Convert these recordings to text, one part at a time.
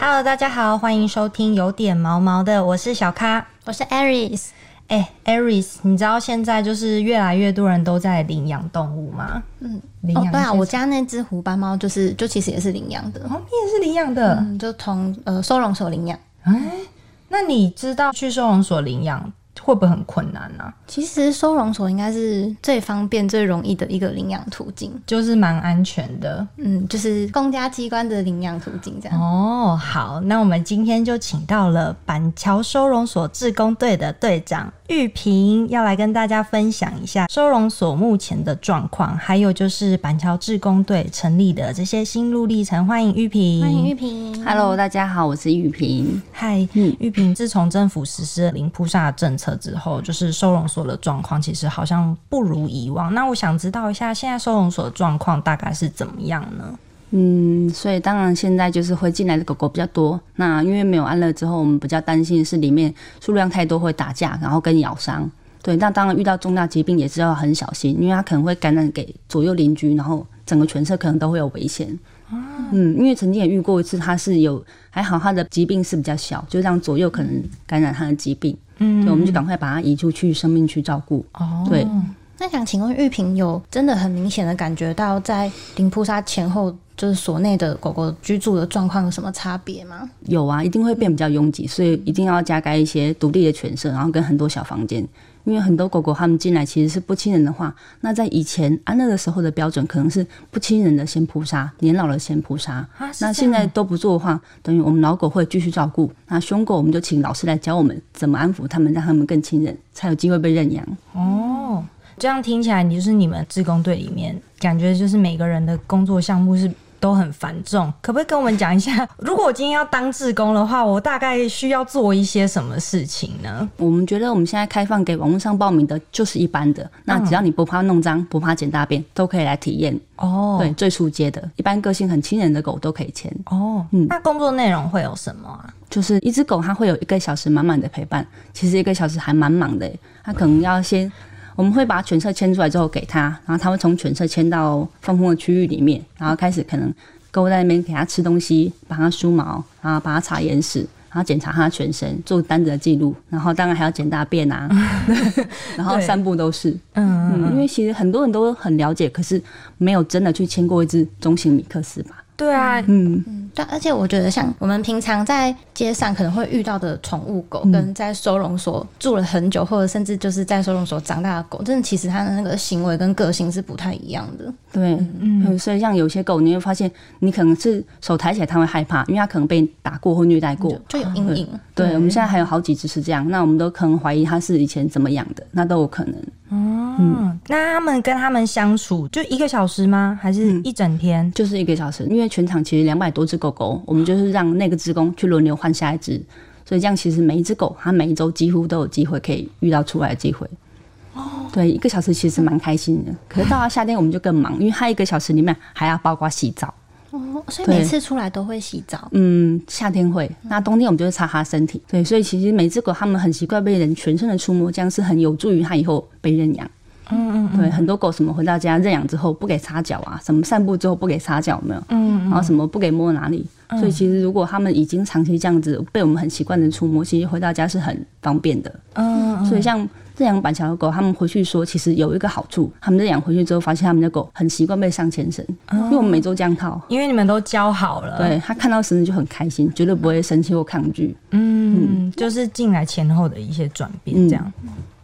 Hello，大家好，欢迎收听有点毛毛的，我是小咖，我是 Aris。哎、欸、，Aris，你知道现在就是越来越多人都在领养动物吗？嗯，领养。哦，对啊，我家那只虎斑猫就是，就其实也是领养的。哦，你也是领养的？嗯，就从呃收容所领养。哎、欸，那你知道去收容所领养？会不会很困难呢、啊？其实收容所应该是最方便、最容易的一个领养途径，就是蛮安全的。嗯，就是公家机关的领养途径这样。哦，好，那我们今天就请到了板桥收容所志工队的队长玉萍，要来跟大家分享一下收容所目前的状况，还有就是板桥志工队成立的这些心路历程。欢迎玉萍，欢迎玉萍。Hello，大家好，我是玉萍。嗨，嗯，玉萍，自从政府实施了零扑杀政策。之后就是收容所的状况，其实好像不如以往。那我想知道一下，现在收容所的状况大概是怎么样呢？嗯，所以当然现在就是会进来的狗狗比较多。那因为没有安乐之后，我们比较担心的是里面数量太多会打架，然后跟咬伤。对，那当然遇到重大疾病也是要很小心，因为它可能会感染给左右邻居，然后整个犬舍可能都会有危险。嗯，因为曾经也遇过一次，它是有还好，它的疾病是比较小，就让左右可能感染它的疾病。嗯，我们就赶快把它移出去，生命去照顾。哦，对。那想请问玉萍，有真的很明显的感觉到在零扑杀前后，就是所内的狗狗居住的状况有什么差别吗？有啊，一定会变比较拥挤，所以一定要加盖一些独立的犬舍，然后跟很多小房间。因为很多狗狗它们进来其实是不亲人的话，那在以前安乐的时候的标准可能是不亲人的先扑杀，年老的先扑杀。啊，那现在都不做的话，等于我们老狗会继续照顾，那凶狗我们就请老师来教我们怎么安抚他们，让他们更亲人，才有机会被认养。哦，这样听起来，你就是你们志工队里面感觉就是每个人的工作项目是。都很繁重，可不可以跟我们讲一下？如果我今天要当志工的话，我大概需要做一些什么事情呢？我们觉得我们现在开放给网络上报名的，就是一般的。那只要你不怕弄脏，不怕捡大便，都可以来体验。哦，对，最初阶的，一般个性很亲人的狗都可以签。哦，嗯，那工作内容会有什么啊？就是一只狗，它会有一个小时满满的陪伴。其实一个小时还蛮忙的，它可能要先。我们会把犬舍牵出来之后给他，然后他会从犬舍牵到放风的区域里面，然后开始可能勾在那边给他吃东西，帮他梳毛，然后帮他擦眼屎，然后检查他全身，做单子的记录，然后当然还要捡大便啊，然后散步都是，嗯嗯，因为其实很多人都很了解，可是没有真的去牵过一只中型米克斯吧。对啊，嗯。嗯，对，而且我觉得像我们平常在街上可能会遇到的宠物狗，跟在收容所住了很久，或者甚至就是在收容所长大的狗，真的其实它的那个行为跟个性是不太一样的。对，嗯，所以像有些狗，你会发现你可能是手抬起来它会害怕，因为它可能被打过或虐待过，就，就有阴影。对，对，我们现在还有好几只是这样，那我们都可能怀疑它是以前怎么养的，那都有可能。哦、嗯，那他们跟他们相处就一个小时吗？还是一整天？嗯、就是一个小时，因为全场其实两百多只狗狗，我们就是让那个职工去轮流换下一只，所以这样其实每一只狗它每一周几乎都有机会可以遇到出来的机会。哦，对，一个小时其实蛮开心的。可是到了夏天我们就更忙，因为它一个小时里面还要包括洗澡。哦，所以每次出来都会洗澡。嗯，夏天会，那冬天我们就会擦它身体。对，所以其实每只狗它们很习惯被人全身的触摸，这样是很有助于它以后被认养。嗯嗯，对，很多狗什么回到家认养之后不给擦脚啊，什么散步之后不给擦脚，没有？嗯，然后什么不给摸哪里？所以其实如果他们已经长期这样子被我们很习惯的触摸，其实回到家是很方便的。嗯，所以像。认养板桥的狗，他们回去说，其实有一个好处，他们认养回去之后，发现他们的狗很习惯被上牵绳，嗯，因为我们每周这样套，因为你们都教好了，对，他看到绳子就很开心，绝对不会生气或抗拒。嗯，嗯，就是进来前后的一些转变，这样。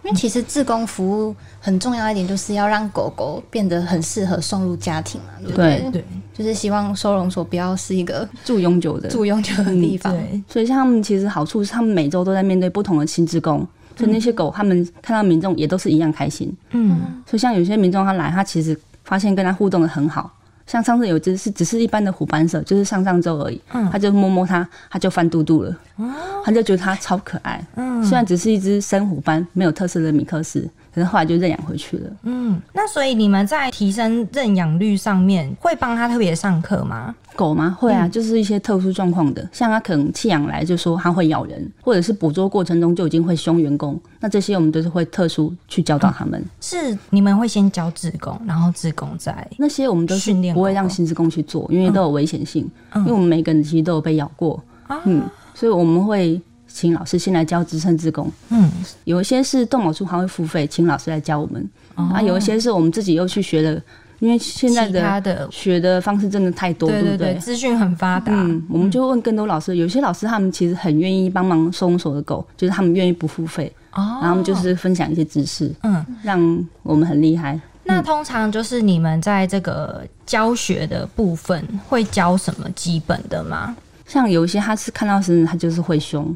嗯，因为其实志工服务很重要一点，就是要让狗狗变得很适合送入家庭嘛，对不对？对，就是希望收容所不要是一个住永久的住永久的地方。对，所以像他们其实好处是，他们每周都在面对不同的新志工。所以那些狗，他们看到民众也都是一样开心。嗯，所以像有些民众他来，他其实发现跟他互动的很好。像上次有一只是只是一般的虎斑色，就是上上周而已。嗯，他就摸摸它，它就翻肚肚了。哦，他就觉得它超可爱。嗯，虽然只是一只深虎斑，没有特色的米克斯。可是后来就认养回去了。嗯，那所以你们在提升认养率上面会帮他特别上课吗？狗吗？会啊，就是一些特殊状况的，嗯，像他可能弃养来就说他会咬人，或者是捕捉过程中就已经会凶员工，那这些我们都是会特殊去教导他们。嗯，是你们会先教志工，然后志工再那些我们都训练不会让新职工去做，因为都有危险性，嗯，因为我们每个人其实都有被咬过。嗯，所以我们会请老师先来教资深志工。嗯，有一些是动保处还会付费，请老师来教我们。啊，有一些是我们自己又去学的。因为现在的学的方式真的太多，对对对？资讯很发达，嗯，我们就问更多老师。有些老师他们其实很愿意帮忙收容所的狗，就是他们愿意不付费，哦，然后他们就是分享一些知识，嗯，让我们很厉害。那通常就是你们在这个教学的部分会教什么基本的吗？像有一些他是看到生人他就是会凶，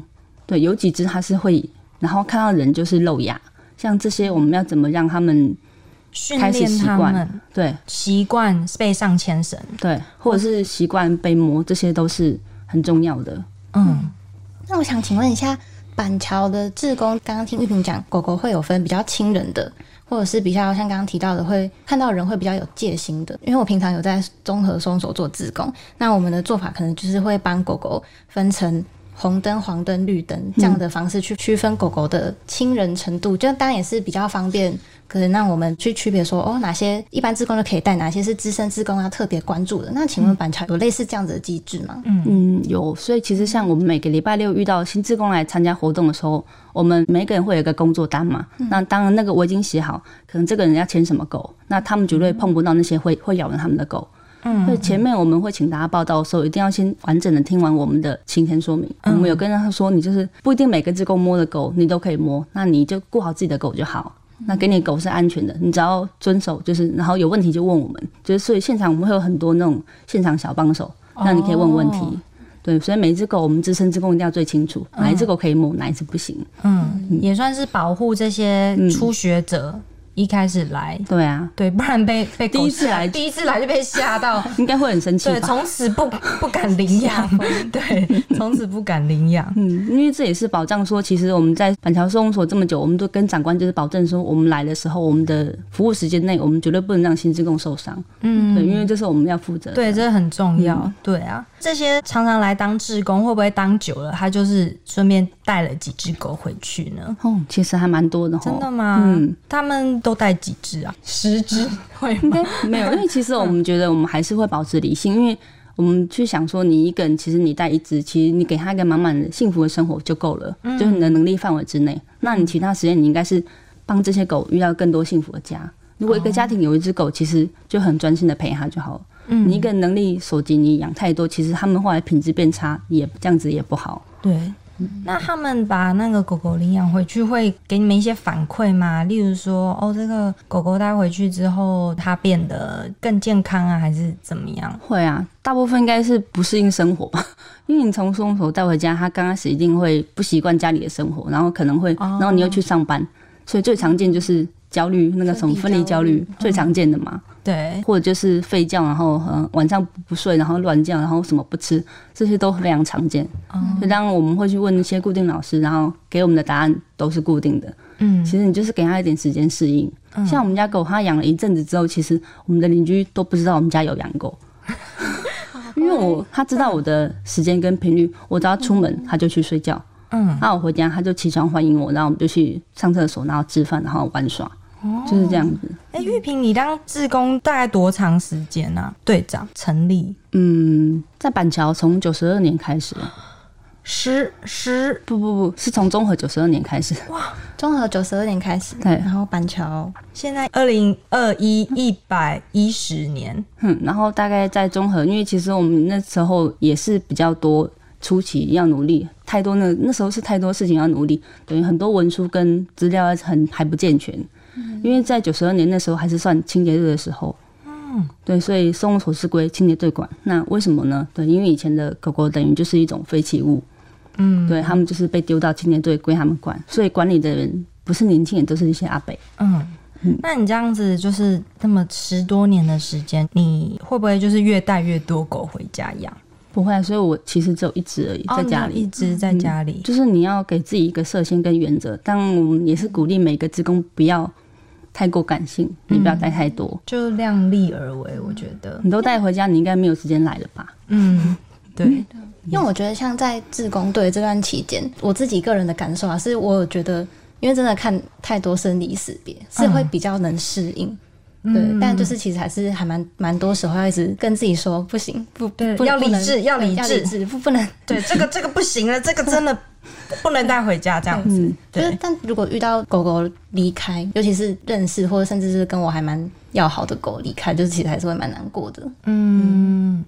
对，有几只它是会，然后看到人就是露牙，像这些我们要怎么让他们？训练习惯对习惯被上牵绳，对，或者是习惯被摸，这些都是很重要的。嗯，那我想请问一下，板桥的志工，刚刚听玉萍讲，狗狗会有分比较亲人的，或者是比较像刚刚提到的，会看到人会比较有戒心的。因为我平常有在综合收容所做志工，那我们的做法可能就是会帮狗狗分成红灯、黄灯、绿灯这样的方式去区分狗狗的亲人程度，就当然也是比较方便。可能让我们去区别说，哦，哪些一般职工就可以带，哪些是资深职工要特别关注的。那请问板桥有类似这样子的机制吗？嗯嗯，有。所以其实像我们每个礼拜六遇到新职工来参加活动的时候，我们每个人会有一个工作单嘛。嗯、那当然那个我已经写好，可能这个人要牵什么狗，那他们绝对碰不到那些会会咬人他们的狗。嗯，所以前面我们会请大家报道的时候，一定要先完整的听完我们的行前说明。嗯、我们有跟他说，你就是不一定每个自贡摸的狗你都可以摸，那你就顾好自己的狗就好。那给你狗是安全的，你只要遵守，就是然后有问题就问我们，就是所以现场我们会有很多那种现场小帮手，那你可以问问题。哦、对，所以每一只狗我们自身自控一定要最清楚，哪一只狗可以摸，哪一只不行。嗯，嗯也算是保护这些初学者。嗯一开始来，对啊，对，不然被被第一次来，第一次来就被吓到，应该会很生气。对，从此不不敢领养，对，从此不敢领养。嗯，因为这也是保障说，其实我们在板桥收容所这么久，我们都跟长官就是保证说，我们来的时候，我们的服务时间内，我们绝对不能让新职工受伤。嗯，对，因为这是我们要负责。对，这很重要。嗯、对啊，这些常常来当志工，会不会当久了，他就是顺便带了几只狗回去呢？哦，其实还蛮多的。真的吗？嗯，他们都带几只啊？十只 会吗？应该没有，因为其实我们觉得我们还是会保持理性，因为我们去想说，你一个人其实你带一只，其实你给他一个满满的幸福的生活就够了，就是你的能力范围之内。那你其他时间你应该是帮这些狗遇到更多幸福的家。如果一个家庭有一只狗，其实就很专心的陪它就好了。你一个能力所及，你养太多，其实他们后来品质变差，也这样子也不好。对。那他们把那个狗狗领养回去，会给你们一些反馈吗？例如说，哦，这个狗狗带回去之后，它变得更健康啊，还是怎么样？会啊，大部分应该是不适应生活吧。因为你从松鼠带回家，它刚开始一定会不习惯家里的生活，然后可能会，然后你又去上班，所以最常见就是焦虑，那个什么分离焦虑，最常见的嘛。对，或者就是吠叫，然后呃晚上不睡，然后乱叫，然后什么不吃，这些都非常常见。嗯，就当我们会去问一些固定老师，然后给我们的答案都是固定的。嗯，其实你就是给他一点时间适应。嗯，像我们家狗，它养了一阵子之后，其实我们的邻居都不知道我们家有养狗，因为我他知道我的时间跟频率，我只要出门他就去睡觉。嗯，那我回家他就起床欢迎我，然后我们就去上厕所，然后吃饭，然后玩耍。就是这样子。哎、欸，玉萍，你当志工大概多长时间啊？队长成立，嗯，在板桥从九十二年开始，十十不不不是从综合九十二年开始。哇，综合九十二年开始，对，然后板桥现在二零二一一百一十年，嗯，然后大概在综合，因为其实我们那时候也是比较多初期要努力，太多那那时候是太多事情要努力，等于很多文书跟资料很还不健全。因为在九十二年那时候还是算清洁日的时候，嗯，对，所以收容所是归清洁队管。那为什么呢？对，因为以前的狗狗等于就是一种废弃物，嗯，对，他们就是被丢到清洁队归他们管，所以管理的人不是年轻人，都是一些阿伯。嗯，嗯，那你这样子就是这么十多年的时间，你会不会就是越带越多狗回家养？不会，所以我其实只有一只而已，在家里，哦、一只在家里、嗯。就是你要给自己一个设限跟原则，但我们也是鼓励每个职工不要。太过感性，你不要带太多，嗯、就量力而为。我觉得你都带回家，你应该没有时间来了吧？嗯，对。因为我觉得像在志工队这段期间，我自己个人的感受啊，是我觉得，因为真的看太多生离死别，是会比较能适应。对，但就是其实还是还蛮蛮多时候要一直跟自己说不行，不对，不要理智，要理智，不不能对这个这个不行了，这个真的 不能带回家这样子。就是，但如果遇到狗狗离开，尤其是认识或者甚至是跟我还蛮要好的狗离开，就是其实还是会蛮难过的。嗯。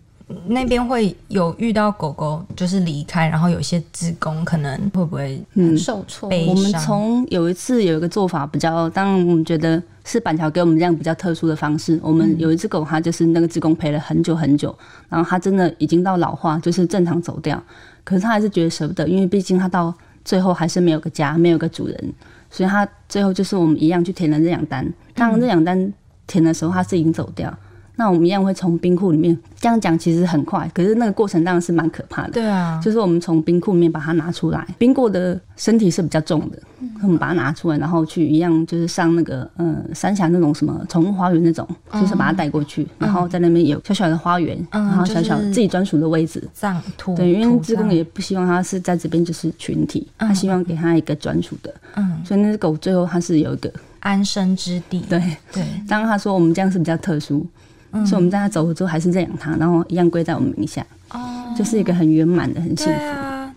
那边会有遇到狗狗就是离开，然后有些职工可能会不会嗯受挫？我们从有一次有一个做法比较，当然我们觉得是板桥给我们这样比较特殊的方式。我们有一只狗，它就是那个职工陪了很久很久，然后它真的已经到老化，就是正常走掉，可是它还是觉得舍不得，因为毕竟它到最后还是没有个家，没有个主人，所以它最后就是我们一样去填了认养单。当认养单填的时候，它是已经走掉。那我们一样会从冰库里面这样讲，其实很快，可是那个过程当然是蛮可怕的。对啊，就是我们从冰库里面把它拿出来，冰过的身体是比较重的，我们把它拿出来，然后去一样就是上那个嗯三峡那种什么宠物花园那种，就是把它带过去，然后在那边有小小的花园，然后小小自己专属的位置，上土对，因为志工也不希望它是在这边就是群体，他希望给它一个专属的，嗯，所以那只狗最后它是有一个安身之地。对。对，当他说我们这样是比较特殊。嗯、所以我们在他走了之后，还是认养他，然后一样归在我们名下，哦，就是一个很圆满的、很幸福。对啊，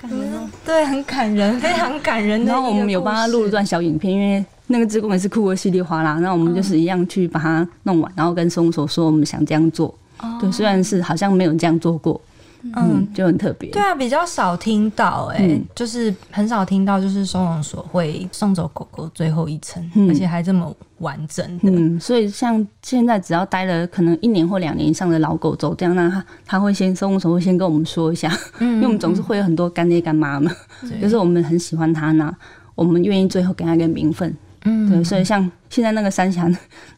感觉，对，很感人，非常感人。然后我们有帮他录了段小影片，因为那个志工也是哭得稀里哗啦，然后我们就是一样去把它弄完，然后跟松手说我们想这样做。哦，对，虽然是好像没有这样做过。嗯，就很特别。对啊，比较少听到哎、欸，嗯、就是很少听到，就是收容所会送走狗狗最后一程，嗯、而且还这么完整的。嗯，所以像现在只要待了可能一年或两年以上的老狗走这样，那他他会先收容所会先跟我们说一下，嗯、因为我们总是会有很多干爹干妈嘛，对就是我们很喜欢他呢，我们愿意最后给他一个名分。嗯，对，所以像现在那个三峡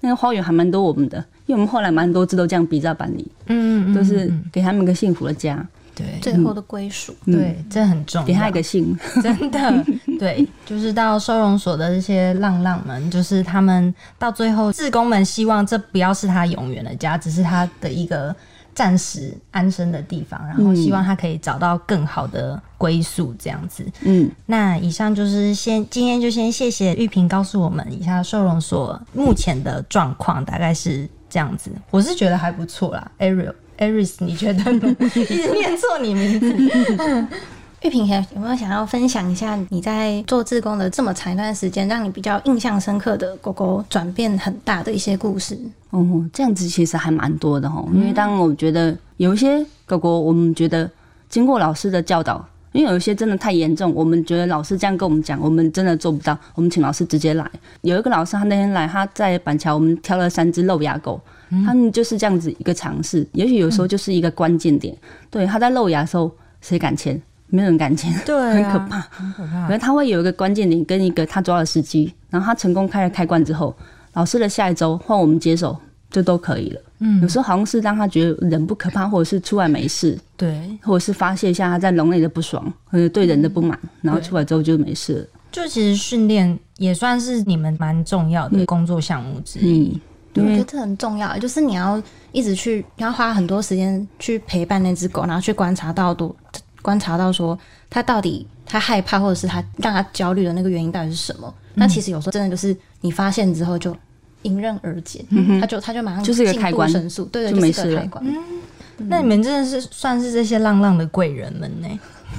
那个花园还蛮多我们的。我们后来蛮多次都这样比照办理，嗯，都是给他们一个幸福的家，对，最后的归属，对，这很重要，给他一个姓，真的，对，就是到收容所的这些浪浪们，就是他们到最后，志工们希望这不要是他永远的家，只是他的一个暂时安身的地方，然后希望他可以找到更好的归宿，这样子。嗯，那以上就是先今天就先谢谢玉萍告诉我们一下收容所目前的状况，大概是。这样子，我是觉得还不错啦。Ariel，Aris，你觉得呢？一直念错你名字。玉萍，有没有想要分享一下你在做志工的这么长一段时间，让你比较印象深刻的狗狗转变很大的一些故事？哦，这样子其实还蛮多的哈。因为当我觉得有一些狗狗，我们觉得经过老师的教导。因为有一些真的太严重，我们觉得老师这样跟我们讲，我们真的做不到。我们请老师直接来。有一个老师，他那天来，他在板桥，我们挑了三只漏牙狗，嗯、他们就是这样子一个尝试。也许有时候就是一个关键点。嗯、对，他在漏牙的时候，谁敢签？没有人敢签，对、啊，很可怕，很可怕。可是他会有一个关键点跟一个他抓的时机，然后他成功开了开关之后，老师的下一周换我们接手。就都可以了。嗯，有时候好像是让他觉得人不可怕，或者是出来没事，对，或者是发泄一下他在笼内的不爽，或者对人的不满，嗯、然后出来之后就没事了。就其实训练也算是你们蛮重要的工作项目之一。嗯，对，我觉得这很重要，就是你要一直去，你要花很多时间去陪伴那只狗，然后去观察到多，观察到说它到底它害怕，或者是它让它焦虑的那个原因到底是什么。嗯、那其实有时候真的就是你发现之后就。迎刃而解，嗯、他就他就马上就是一个开关，神速，对对，就没事了。嗯，那你们真的是算是这些浪浪的贵人们呢？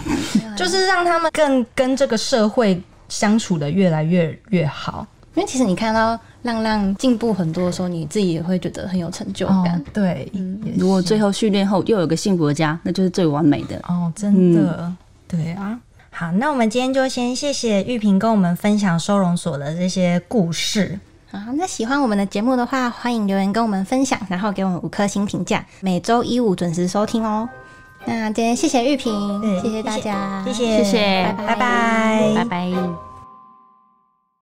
就是让他们更跟这个社会相处的越来越越好。因为其实你看到浪浪进步很多的时候，你自己也会觉得很有成就感。哦、对，嗯、如果最后训练后又有个幸福的家，那就是最完美的。哦，真的，嗯、对啊。好，那我们今天就先谢谢玉萍跟我们分享收容所的这些故事。好，那喜欢我们的节目的话，欢迎留言跟我们分享，然后给我们五颗星评价。每周一五准时收听哦。那今天谢谢玉萍，谢谢大家，谢谢，谢谢，拜拜，拜拜。拜拜。